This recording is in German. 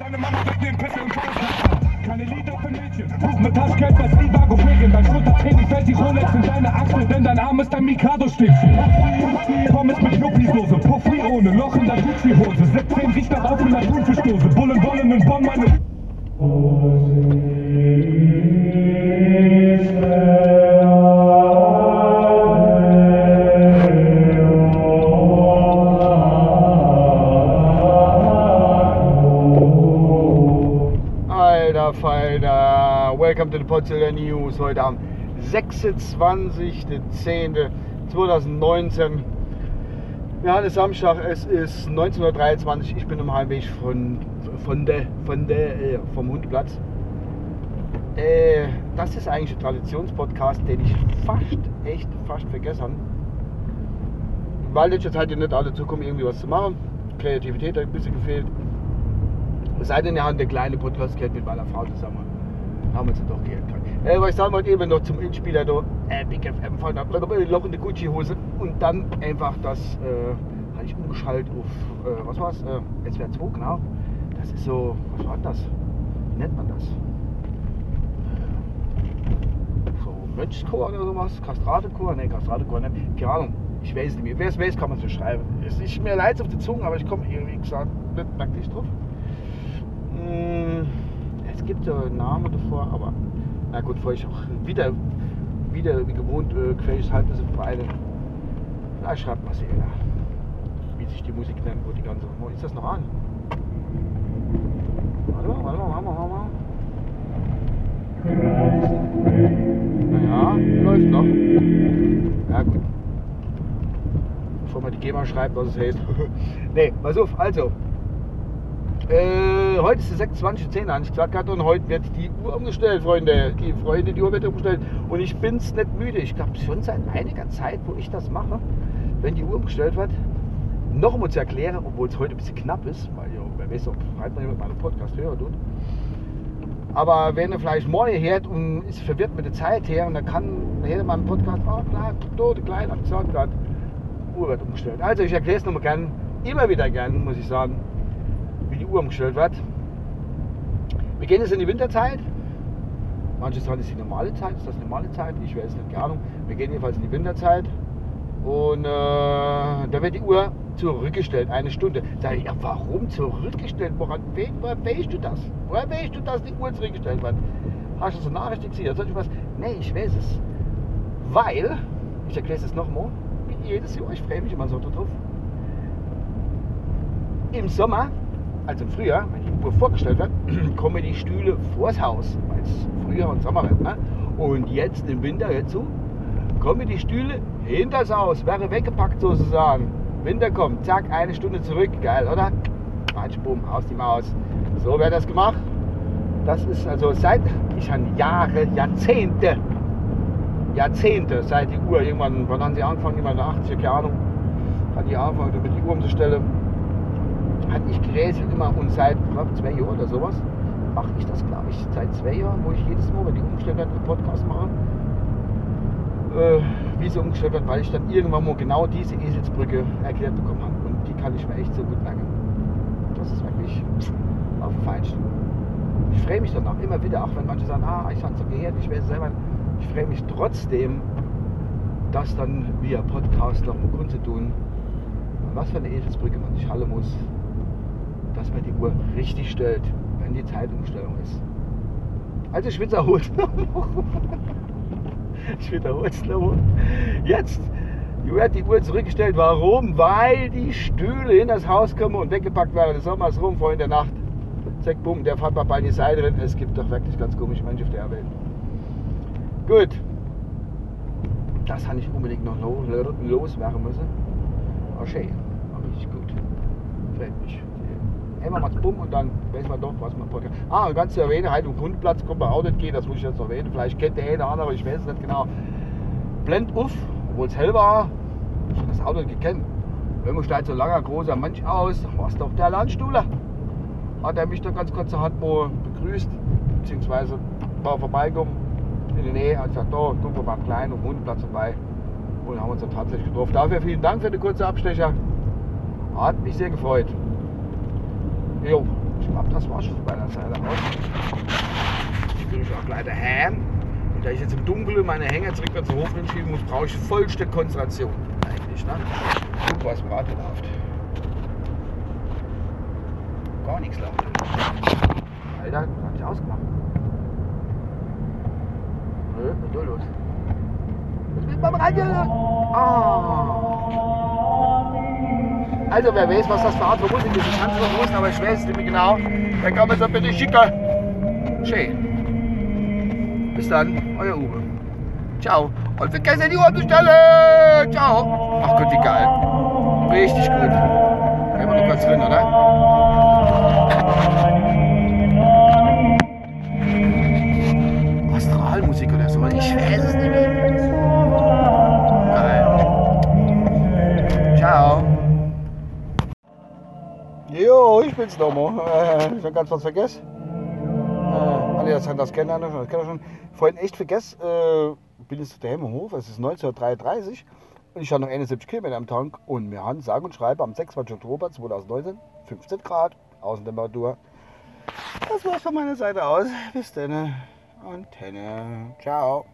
Deine Mama sagt den Pisse Scheiß. Keine Lieder für Mädchen. Mit Taschgeld, das Trivago Prägen. Dein Schultertraining fällt die Rolex in deine Achsel, denn dein Arm ist ein Mikado-Stickchen. Pommes mit Knuppisdose, Puffy ohne Loch in der Gucci-Hose. 17 riecht in der Thunfischdose. Bullen wollen in Bonn meine... welcome to the Potsdamer News. Heute am 26.10.2019. Ja, es ist Samstag, es ist 19.23 Uhr. Ich bin am Heimweg von, von der, von der, äh, vom Hundeplatz. Äh, das ist eigentlich ein Traditionspodcast, den ich fast, echt fast vergessen. Weil letzter Zeit ja nicht alle zukommen, irgendwie was zu machen. Kreativität hat ein bisschen gefehlt. Es sei denn, ihr habt eine kleine Podcast gehört mit meiner Frau zusammen. Haben wir uns doch gehört. Äh, was ich sagen wollte, eben noch zum Inspieler da, äh, Big FM von der Loch in der Gucci-Hose und dann einfach das, äh, hatte ich umgeschaltet auf, äh, was war's? Äh, SWR 2, genau. Das ist so, was war das? Wie nennt man das? Äh, so Mönchschor oder sowas? Kastratekur? Ne, Kastratekur, ne? Keine Ahnung. Ich weiß nicht mehr. Wer es weiß, kann man es beschreiben. Es ist mir leid auf die Zunge, aber ich komme irgendwie gesagt nicht wirklich drauf. Hm, Es gibt ja einen Namen davor, aber na gut, bevor ich auch wieder, wieder wie gewohnt äh, quäliges Halbwissen verbreite. Vielleicht schreibt man es eher, wie sich die Musik nennt, wo die ganze. Wo ist das noch an? Warte mal, warte mal, warte mal, warte mal. Naja, läuft noch. Ja gut. Bevor man die GEMA schreibt, was es heißt. nee, pass auf, also. Äh, heute ist der 26.10. habe ich gesagt gehabt und heute wird die Uhr umgestellt, Freunde. Die Freunde, die Uhr wird umgestellt. Und ich bin es nicht müde. Ich glaube schon seit einiger Zeit, wo ich das mache, wenn die Uhr umgestellt wird, noch einmal zu erklären, obwohl es heute ein bisschen knapp ist, weil ja, wer weiß, ob halt man jemand meinen Podcast hören tut. Aber wenn er vielleicht morgen hört und ist verwirrt mit der Zeit her und dann kann hätte man einen Podcast, ah klar, tote klein, hab gesagt Uhr wird umgestellt. Also ich erkläre es nochmal gern, immer wieder gern, muss ich sagen, Uhr umgestellt wird. Wir gehen jetzt in die Winterzeit. Manche sagen, das ist die normale Zeit, ist das normale Zeit? Ich weiß nicht, keine Ahnung. Wir gehen jedenfalls in die Winterzeit. Und äh, da wird die Uhr zurückgestellt, eine Stunde. Sag ich, ja, warum zurückgestellt? Woran we- weißt du das? Woher weißt du, dass die Uhr zurückgestellt wird? Hast du so Nachricht gesehen? Soll ich was? Nee, ich weiß es. Weil, ich erkläre es nochmal, jedes Jahr, ich freue mich immer so drauf. Im Sommer, also im Frühjahr, wenn die Uhr vorgestellt wird, kommen die Stühle vors Haus, weil es Frühjahr und Sommer wird. Ne? Und jetzt im Winter, jetzt so, kommen die Stühle hinters Haus, wäre weggepackt sozusagen. Winter kommt, zack, eine Stunde zurück, geil, oder? Bumm, aus die Maus. So wird das gemacht. Das ist also seit, ich habe Jahre, Jahrzehnte, Jahrzehnte, seit die Uhr irgendwann, wann haben sie angefangen, irgendwann in den 80er, keine Ahnung, hat die angefangen, damit die Uhr umzustellen. Hat ich gerätselt immer und seit, glaube, zwei Jahren oder sowas, mache ich das, glaube ich, seit zwei Jahren, wo ich jedes Mal, wenn die umgestellt wird, einen Podcast mache äh, wie sie umgestellt wird, weil ich dann irgendwann mal genau diese Eselsbrücke erklärt bekommen habe. Und die kann ich mir echt so gut merken. Das ist wirklich auf dem Feinsten. Ich freue mich danach immer wieder, auch wenn manche sagen, ah, ich habe so gehört, ich weiß es selber. Ich freue mich trotzdem, das dann via Podcast noch mal kundzutun. Was für eine Eselsbrücke man sich halten muss, Uhr richtig stellt, wenn die Zeitumstellung ist. Also ich wiederhole ich wiederhole es nochmal. Jetzt wird die Uhr zurückgestellt. Warum? Weil die Stühle in das Haus kommen und weggepackt werden. Der Sommer ist rum, vor in der Nacht. Zack, bumm, der fährt mal bei die Seite drin. Es gibt doch wirklich ganz komische Menschen auf der Welt. Gut. Das habe ich unbedingt noch lo- lo- loswerden müssen. Schön. Aber richtig gut. Freut mich. Einmal macht's bumm und dann weiß man doch, was man Podcast. Ah, und ganz zu erwähnen, im Grundplatz kommt man auch nicht gehen, das muss ich jetzt erwähnen. Vielleicht kennt der eine andere, ich weiß es nicht genau. Blend auf, obwohl es hell war, ich habe das Auto nicht gekannt. Wenn steigt so langer, großer Mensch aus, was doch der Landstuhler. Hat er mich dann ganz kurz zur Hand begrüßt, beziehungsweise war vorbeigekommen in der Nähe, hat gesagt, da, guck mal beim Kleinen und Hundeplatz vorbei. Und haben uns dann tatsächlich getroffen. Dafür vielen Dank für den kurzen Abstecher. Hat mich sehr gefreut. Jo, Spaß habe, das war schon von meiner Seite aus. Ich bin auch gleich daheim. Und da ich jetzt im Dunkeln meine Hänger zurück zur Hof schieben muss, brauche ich vollste Konzentration. Eigentlich, ne? Guck, was gerade läuft. Gar nichts läuft. Alter, hat sich ausgemacht. Nö, was ist los? Was ist beim Radio? Ah. Also, wer weiß, was das für Art von Musik ist, ich kann es noch wussten, aber ich weiß es nicht mehr genau. Dann kann man es bitte schicken. Schön. Bis dann, euer Uwe. Ciao. Und vergesst nicht die Uhr bestellen. Ciao. Ach Gott, wie geil. Richtig gut. Wir noch kurz drin, oder? Jo, ich bin's nochmal. Äh, schon ganz was vergessen. Äh, alle, das, das kennen. Das wir schon. Vorhin echt vergessen. Äh, bin jetzt daheim im Hof. Es ist 1933 und ich habe noch 71 Kilometer am Tank. Und wir haben sage und schreibe am 26. Oktober 2019 15 Grad Außentemperatur. Das war's von meiner Seite aus. Bis dann. Antenne. Ciao.